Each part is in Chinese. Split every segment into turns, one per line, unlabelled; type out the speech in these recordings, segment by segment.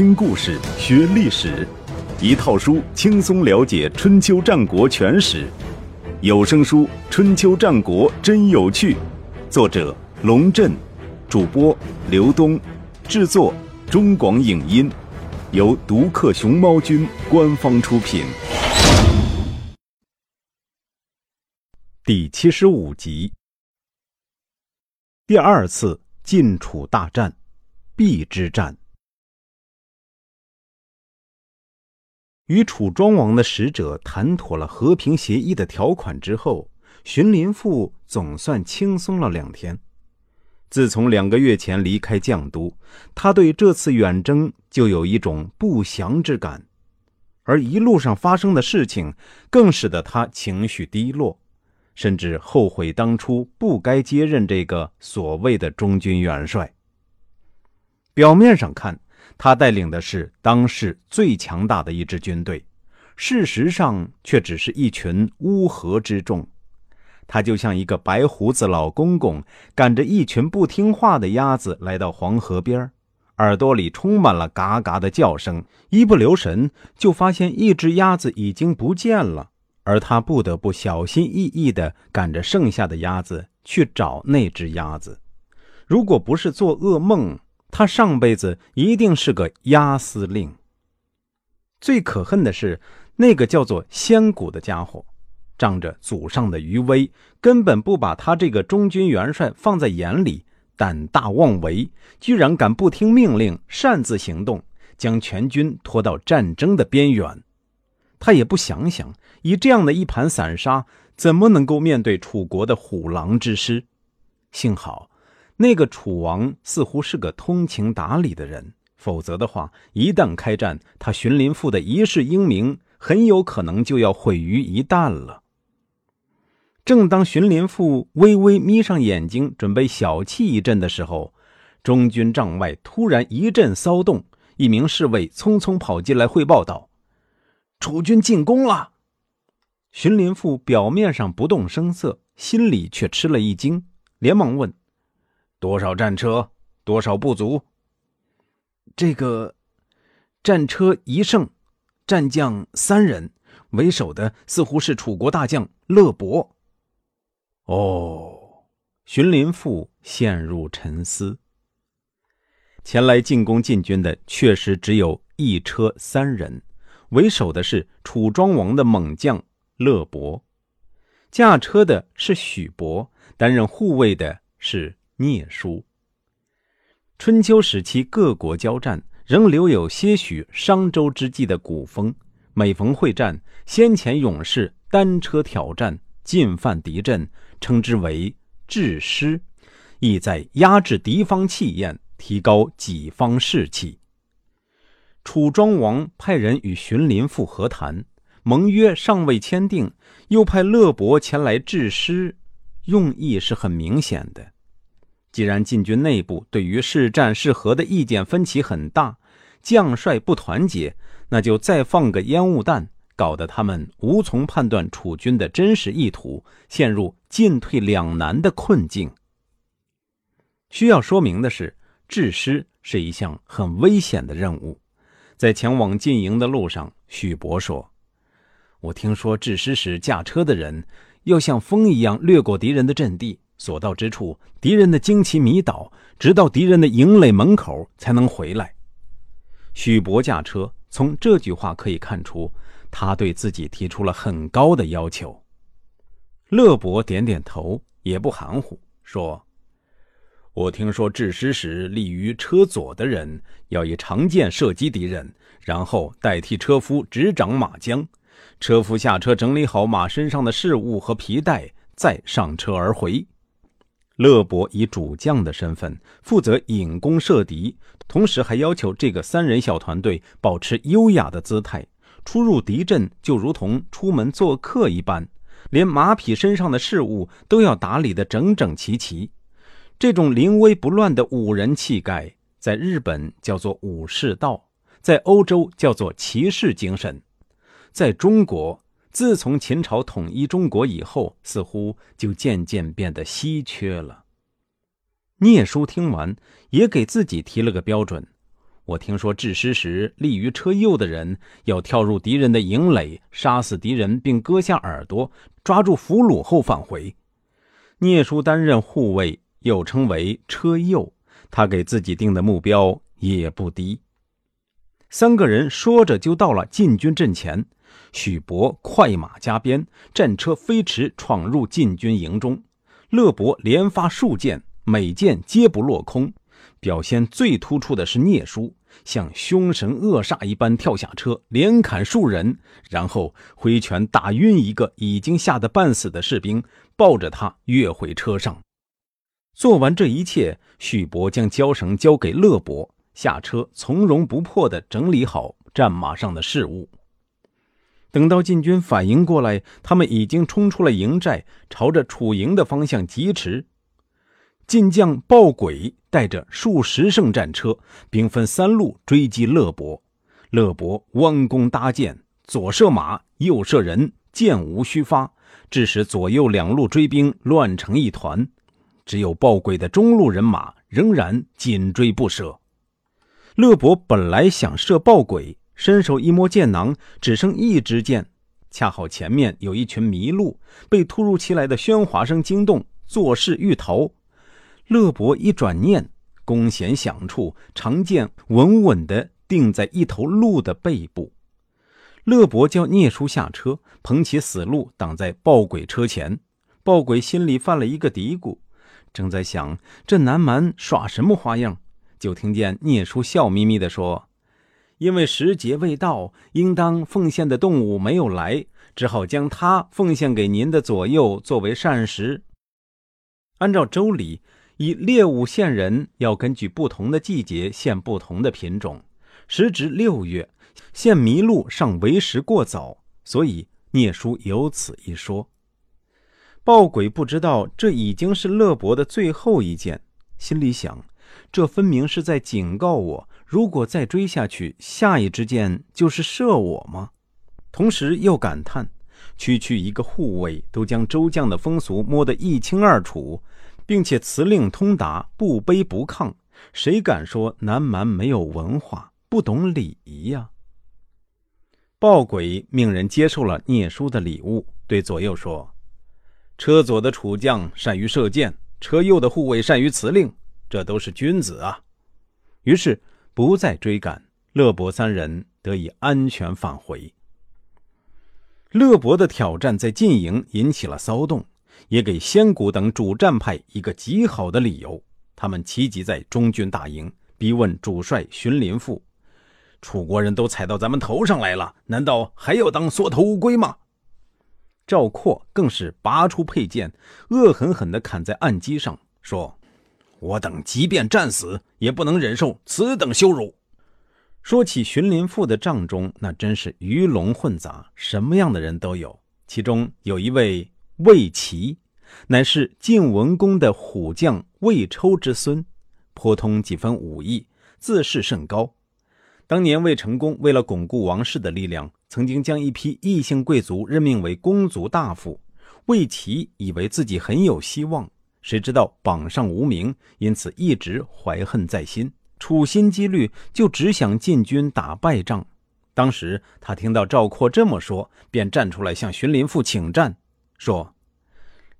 听故事学历史，一套书轻松了解春秋战国全史。有声书《春秋战国真有趣》，作者龙震，主播刘东，制作中广影音，由独克熊猫君官方出品。第七十五集，第二次晋楚大战，邲之战。与楚庄王的使者谈妥了和平协议的条款之后，荀林父总算轻松了两天。自从两个月前离开绛都，他对这次远征就有一种不祥之感，而一路上发生的事情更使得他情绪低落，甚至后悔当初不该接任这个所谓的中军元帅。表面上看，他带领的是当世最强大的一支军队，事实上却只是一群乌合之众。他就像一个白胡子老公公，赶着一群不听话的鸭子来到黄河边耳朵里充满了嘎嘎的叫声。一不留神，就发现一只鸭子已经不见了，而他不得不小心翼翼地赶着剩下的鸭子去找那只鸭子。如果不是做噩梦，他上辈子一定是个押司令。最可恨的是，那个叫做仙谷的家伙，仗着祖上的余威，根本不把他这个中军元帅放在眼里，胆大妄为，居然敢不听命令擅自行动，将全军拖到战争的边缘。他也不想想，以这样的一盘散沙，怎么能够面对楚国的虎狼之师？幸好。那个楚王似乎是个通情达理的人，否则的话，一旦开战，他荀林父的一世英名很有可能就要毁于一旦了。正当荀林父微微眯上眼睛，准备小憩一阵的时候，中军帐外突然一阵骚动，一名侍卫匆匆跑进来汇报道：“楚军进攻了。”荀林父表面上不动声色，心里却吃了一惊，连忙问。多少战车？多少部族？这个战车一胜，战将三人，为首的似乎是楚国大将乐伯。哦，荀林父陷入沉思。前来进攻晋军的确实只有一车三人，为首的是楚庄王的猛将乐伯，驾车的是许伯，担任护卫的是。聂书。春秋时期各国交战，仍留有些许商周之际的古风。每逢会战，先遣勇士单车挑战，进犯敌阵，称之为制师，意在压制敌方气焰，提高己方士气。楚庄王派人与荀林父和谈，盟约尚未签订，又派乐伯前来制师，用意是很明显的。既然晋军内部对于是战是和的意见分歧很大，将帅不团结，那就再放个烟雾弹，搞得他们无从判断楚军的真实意图，陷入进退两难的困境。需要说明的是，制师是一项很危险的任务。在前往晋营的路上，许伯说：“我听说制师时驾车的人要像风一样掠过敌人的阵地。”所到之处，敌人的旌旗迷倒，直到敌人的营垒门口才能回来。许伯驾车，从这句话可以看出，他对自己提出了很高的要求。乐伯点点头，也不含糊，说：“我听说制师时立于车左的人，要以长剑射击敌人，然后代替车夫执掌马缰，车夫下车整理好马身上的饰物和皮带，再上车而回。”乐伯以主将的身份负责引弓射敌，同时还要求这个三人小团队保持优雅的姿态，出入敌阵就如同出门做客一般，连马匹身上的饰物都要打理得整整齐齐。这种临危不乱的武人气概，在日本叫做武士道，在欧洲叫做骑士精神，在中国。自从秦朝统一中国以后，似乎就渐渐变得稀缺了。聂叔听完，也给自己提了个标准：我听说制师时立于车右的人要跳入敌人的营垒，杀死敌人，并割下耳朵，抓住俘虏后返回。聂叔担任护卫，又称为车右，他给自己定的目标也不低。三个人说着就到了禁军阵前，许伯快马加鞭，战车飞驰，闯入晋军营中。乐伯连发数箭，每箭皆不落空。表现最突出的是聂叔。像凶神恶煞一般跳下车，连砍数人，然后挥拳打晕一个已经吓得半死的士兵，抱着他跃回车上。做完这一切，许伯将缰绳交给乐伯，下车从容不迫地整理好战马上的事物。等到晋军反应过来，他们已经冲出了营寨，朝着楚营的方向疾驰。晋将鲍诡带着数十乘战车，兵分三路追击乐伯。乐伯弯弓搭箭，左射马，右射人，箭无虚发，致使左右两路追兵乱成一团。只有鲍诡的中路人马仍然紧追不舍。乐伯本来想射鲍诡，伸手一摸箭囊，只剩一支箭，恰好前面有一群麋鹿，被突如其来的喧哗声惊动，作势欲逃。乐伯一转念，弓弦响处，长剑稳稳地定在一头鹿的背部。乐伯叫聂叔下车，捧起死鹿挡在暴鬼车前。暴鬼心里犯了一个嘀咕，正在想这南蛮耍什么花样，就听见聂叔笑眯眯地说：“因为时节未到，应当奉献的动物没有来，只好将它奉献给您的左右作为膳食。按照周礼。”以猎物献人，要根据不同的季节献不同的品种。时值六月，献麋鹿尚为时过早，所以聂叔有此一说。豹鬼不知道这已经是乐伯的最后一件，心里想：这分明是在警告我，如果再追下去，下一支箭就是射我吗？同时又感叹：区区一个护卫，都将周将的风俗摸得一清二楚。并且辞令通达，不卑不亢，谁敢说南蛮没有文化、不懂礼仪呀？豹鬼命人接受了聂叔的礼物，对左右说：“车左的楚将善于射箭，车右的护卫善于辞令，这都是君子啊。”于是不再追赶，乐伯三人得以安全返回。乐伯的挑战在晋营引起了骚动。也给仙谷等主战派一个极好的理由。他们齐集在中军大营，逼问主帅荀林父：“楚国人都踩到咱们头上来了，难道还要当缩头乌龟吗？”赵括更是拔出佩剑，恶狠狠地砍在案几上，说：“我等即便战死，也不能忍受此等羞辱。”说起荀林父的帐中，那真是鱼龙混杂，什么样的人都有。其中有一位。魏齐，乃是晋文公的虎将魏抽之孙，颇通几分武艺，自视甚高。当年魏成功为了巩固王室的力量，曾经将一批异姓贵族任命为公族大夫。魏齐以为自己很有希望，谁知道榜上无名，因此一直怀恨在心，处心积虑就只想进军打败仗。当时他听到赵括这么说，便站出来向荀林父请战。说：“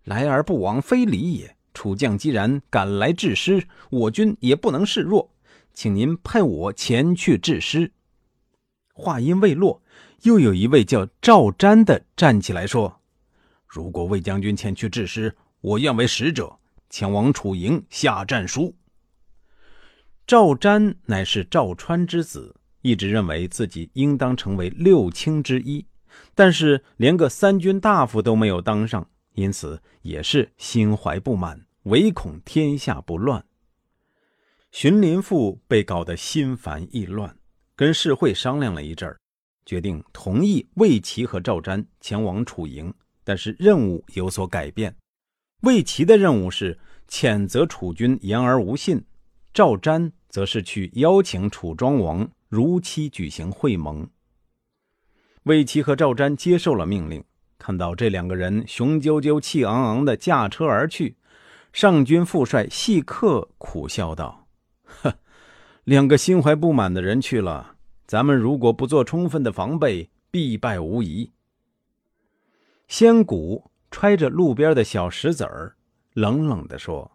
来而不往非礼也。楚将既然赶来致师，我军也不能示弱，请您派我前去致师。”话音未落，又有一位叫赵瞻的站起来说：“如果魏将军前去致师，我愿为使者前往楚营下战书。”赵瞻乃是赵川之子，一直认为自己应当成为六卿之一。但是连个三军大夫都没有当上，因此也是心怀不满，唯恐天下不乱。荀林父被搞得心烦意乱，跟世会商量了一阵儿，决定同意魏齐和赵瞻前往楚营，但是任务有所改变。魏齐的任务是谴责楚军言而无信，赵瞻则是去邀请楚庄王如期举行会盟。魏齐和赵瞻接受了命令，看到这两个人雄赳赳、气昂昂的驾车而去，上军副帅细客苦笑道：“呵，两个心怀不满的人去了，咱们如果不做充分的防备，必败无疑。仙谷揣着路边的小石子儿，冷冷地说：“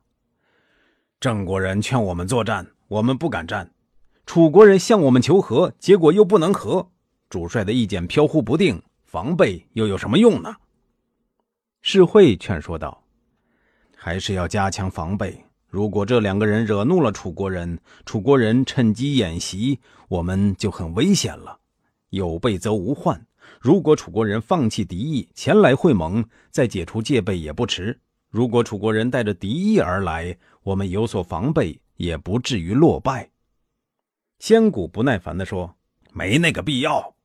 郑国人劝我们作战，我们不敢战；楚国人向我们求和，结果又不能和。主帅的意见飘忽不定，防备又有什么用呢？”世会劝说道：“还是要加强防备。”如果这两个人惹怒了楚国人，楚国人趁机演习，我们就很危险了。有备则无患。如果楚国人放弃敌意前来会盟，再解除戒备也不迟。如果楚国人带着敌意而来，我们有所防备，也不至于落败。仙谷不耐烦地说：“没那个必要。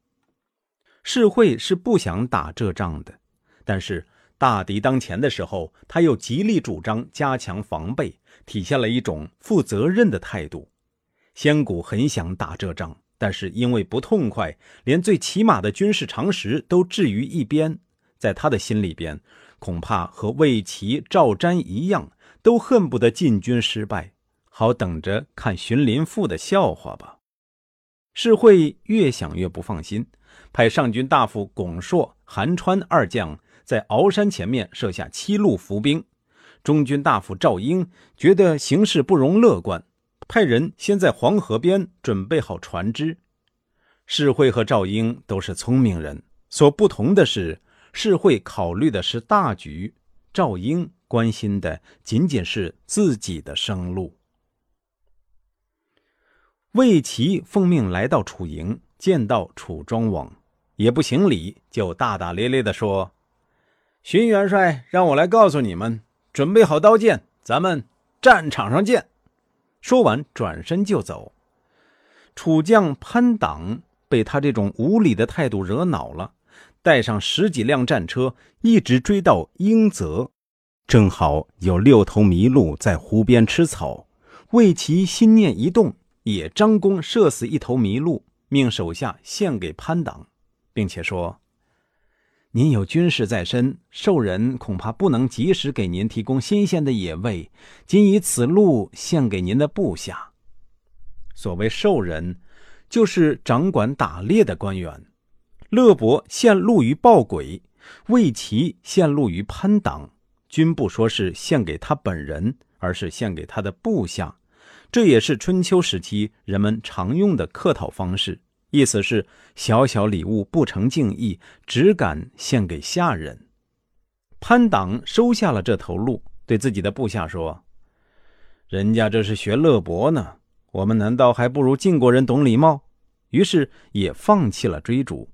世会是不想打这仗的，但是。”大敌当前的时候，他又极力主张加强防备，体现了一种负责任的态度。仙谷很想打这仗，但是因为不痛快，连最起码的军事常识都置于一边。在他的心里边，恐怕和魏齐、赵瞻一样，都恨不得进军失败，好等着看荀林赋的笑话吧。世会越想越不放心，派上军大夫巩硕、韩川二将。在鳌山前面设下七路伏兵，中军大夫赵英觉得形势不容乐观，派人先在黄河边准备好船只。世会和赵英都是聪明人，所不同的是，世会考虑的是大局，赵英关心的仅仅是自己的生路。魏齐奉命来到楚营，见到楚庄王，也不行礼，就大大咧咧地说。荀元帅让我来告诉你们，准备好刀剑，咱们战场上见。说完，转身就走。楚将潘党被他这种无礼的态度惹恼了，带上十几辆战车，一直追到英泽，正好有六头麋鹿在湖边吃草。魏齐心念一动，也张弓射死一头麋鹿，命手下献给潘党，并且说。您有军事在身，兽人恐怕不能及时给您提供新鲜的野味，仅以此鹿献给您的部下。所谓兽人，就是掌管打猎的官员。乐伯献鹿于豹鬼，魏齐献鹿于潘党，均不说是献给他本人，而是献给他的部下。这也是春秋时期人们常用的客套方式。意思是小小礼物不成敬意，只敢献给下人。潘党收下了这头鹿，对自己的部下说：“人家这是学乐伯呢，我们难道还不如晋国人懂礼貌？”于是也放弃了追逐。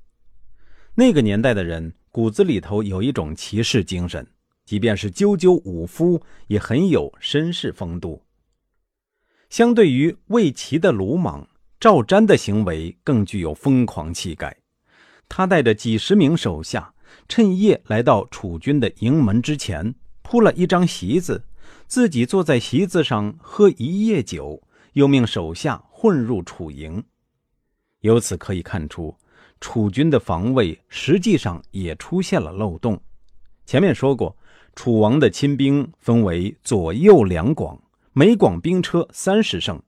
那个年代的人骨子里头有一种骑士精神，即便是赳赳武夫，也很有绅士风度。相对于魏齐的鲁莽。赵瞻的行为更具有疯狂气概，他带着几十名手下，趁夜来到楚军的营门之前，铺了一张席子，自己坐在席子上喝一夜酒，又命手下混入楚营。由此可以看出，楚军的防卫实际上也出现了漏洞。前面说过，楚王的亲兵分为左右两广，每广兵车三十乘。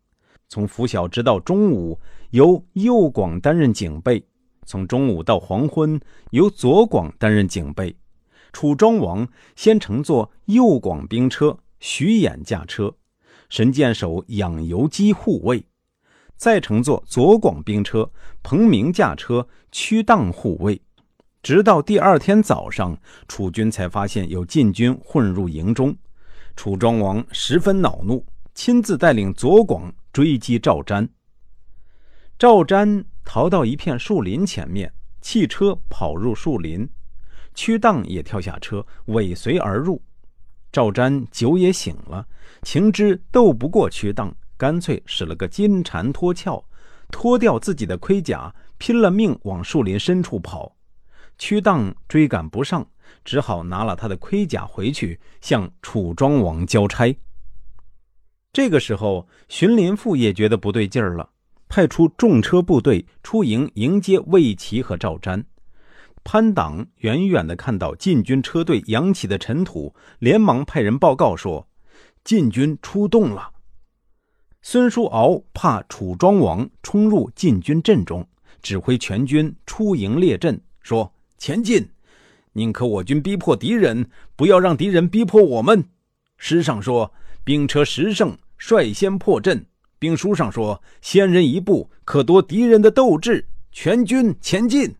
从拂晓直到中午，由右广担任警备；从中午到黄昏，由左广担任警备。楚庄王先乘坐右广兵车，徐衍驾车，神箭手养由基护卫；再乘坐左广兵车，彭明驾车，屈荡护卫。直到第二天早上，楚军才发现有晋军混入营中，楚庄王十分恼怒，亲自带领左广。追击赵瞻，赵瞻逃到一片树林前面，弃车跑入树林，屈荡也跳下车尾随而入。赵瞻酒也醒了，情知斗不过屈荡，干脆使了个金蝉脱壳，脱掉自己的盔甲，拼了命往树林深处跑。屈荡追赶不上，只好拿了他的盔甲回去向楚庄王交差。这个时候，荀林赋也觉得不对劲儿了，派出重车部队出营迎接魏齐和赵瞻。潘党远远的看到晋军车队扬起的尘土，连忙派人报告说：“晋军出动了。”孙叔敖怕楚庄王冲入晋军阵中，指挥全军出营列阵，说：“前进！宁可我军逼迫敌人，不要让敌人逼迫我们。”诗上说：“兵车十胜，率先破阵。兵书上说先人一步可夺敌人的斗志全军前进。